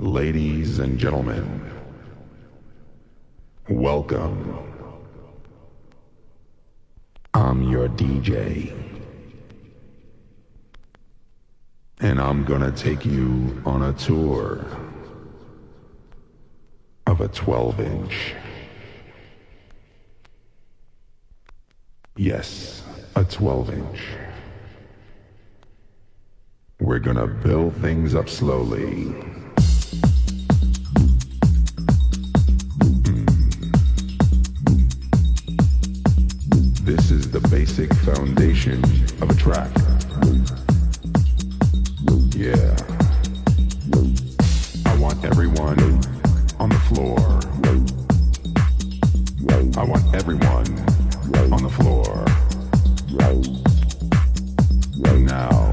Ladies and gentlemen, welcome. I'm your DJ. And I'm gonna take you on a tour of a 12 inch. Yes, a 12 inch. We're gonna build things up slowly. Basic foundation of a track. Yeah. I want everyone on the floor. I want everyone on the floor. Right now.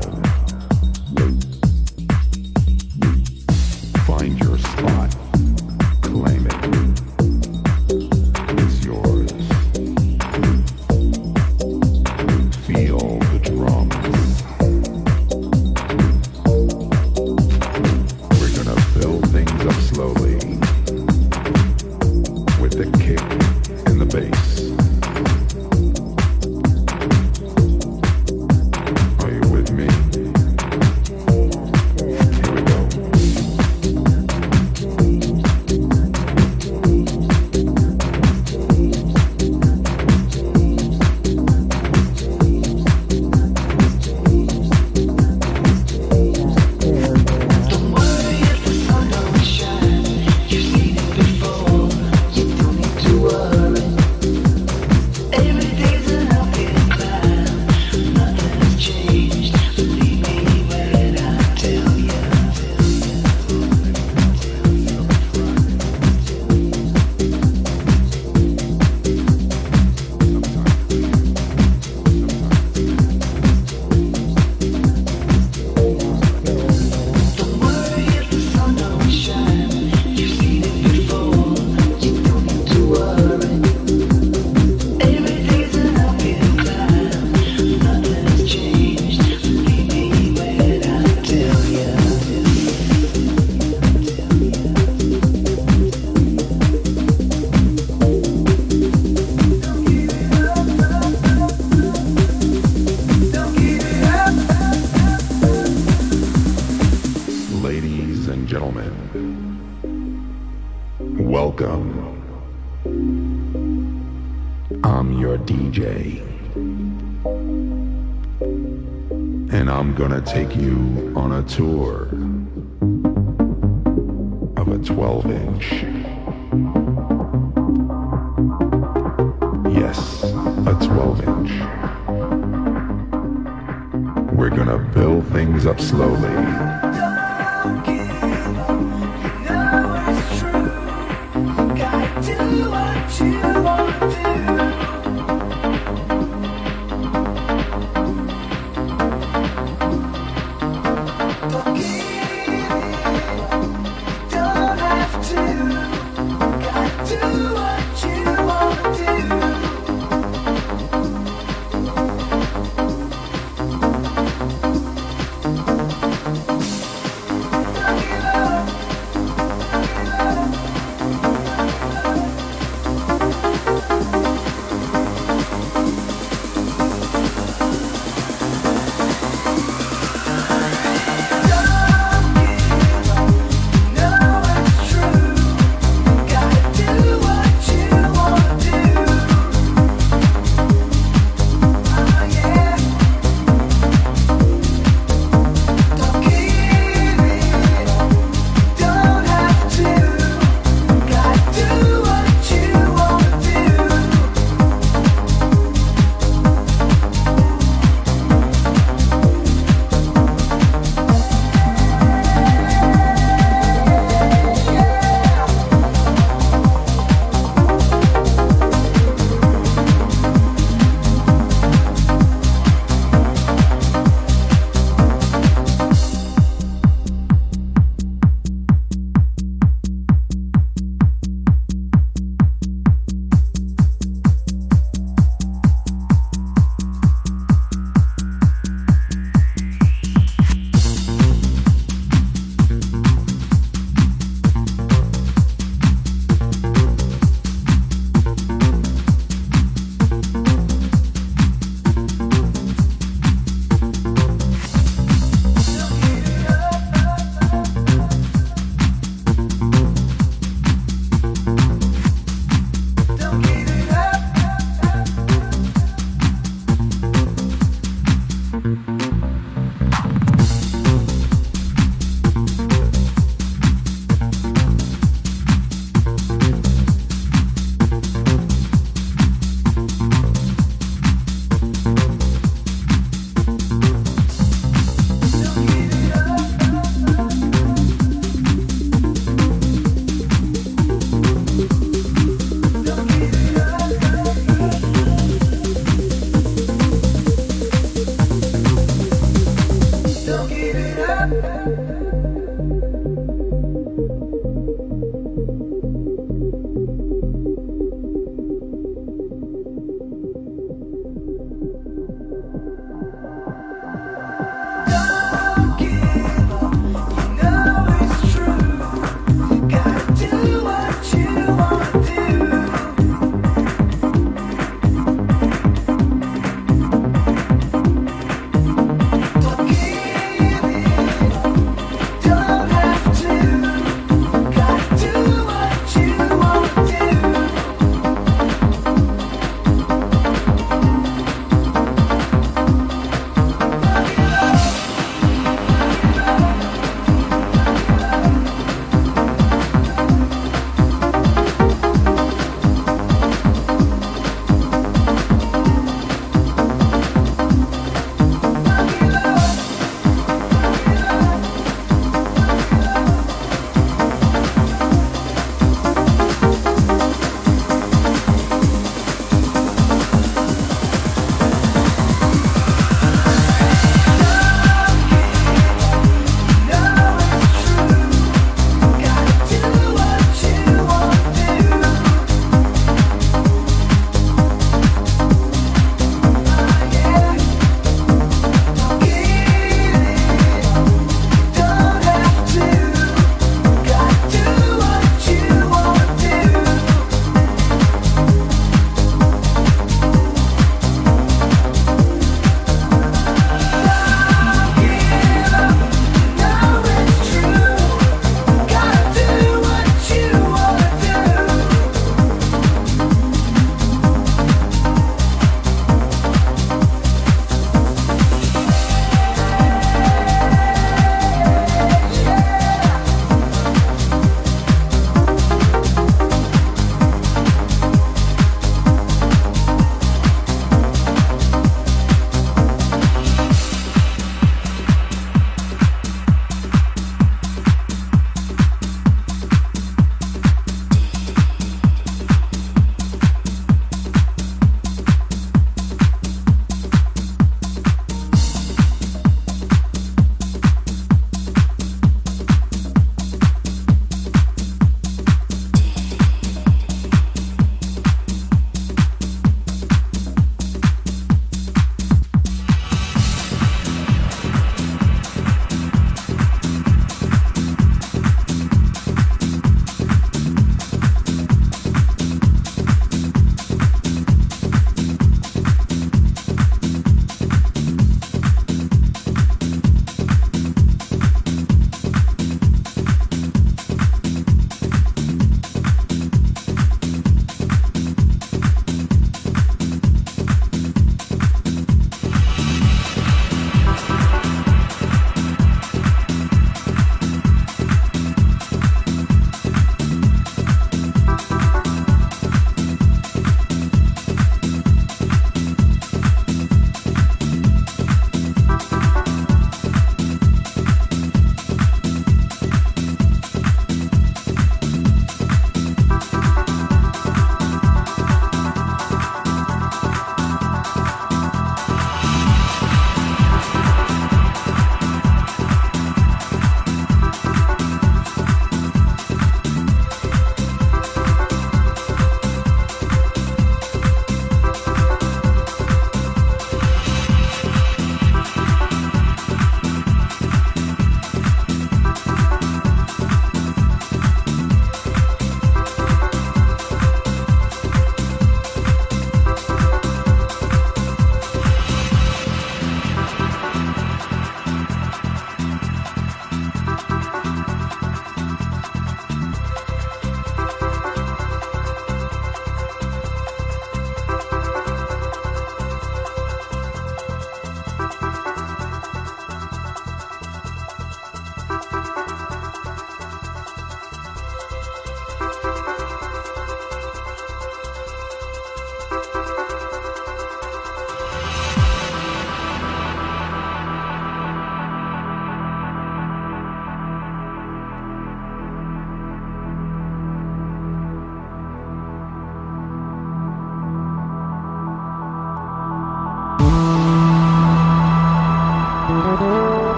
Tour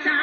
so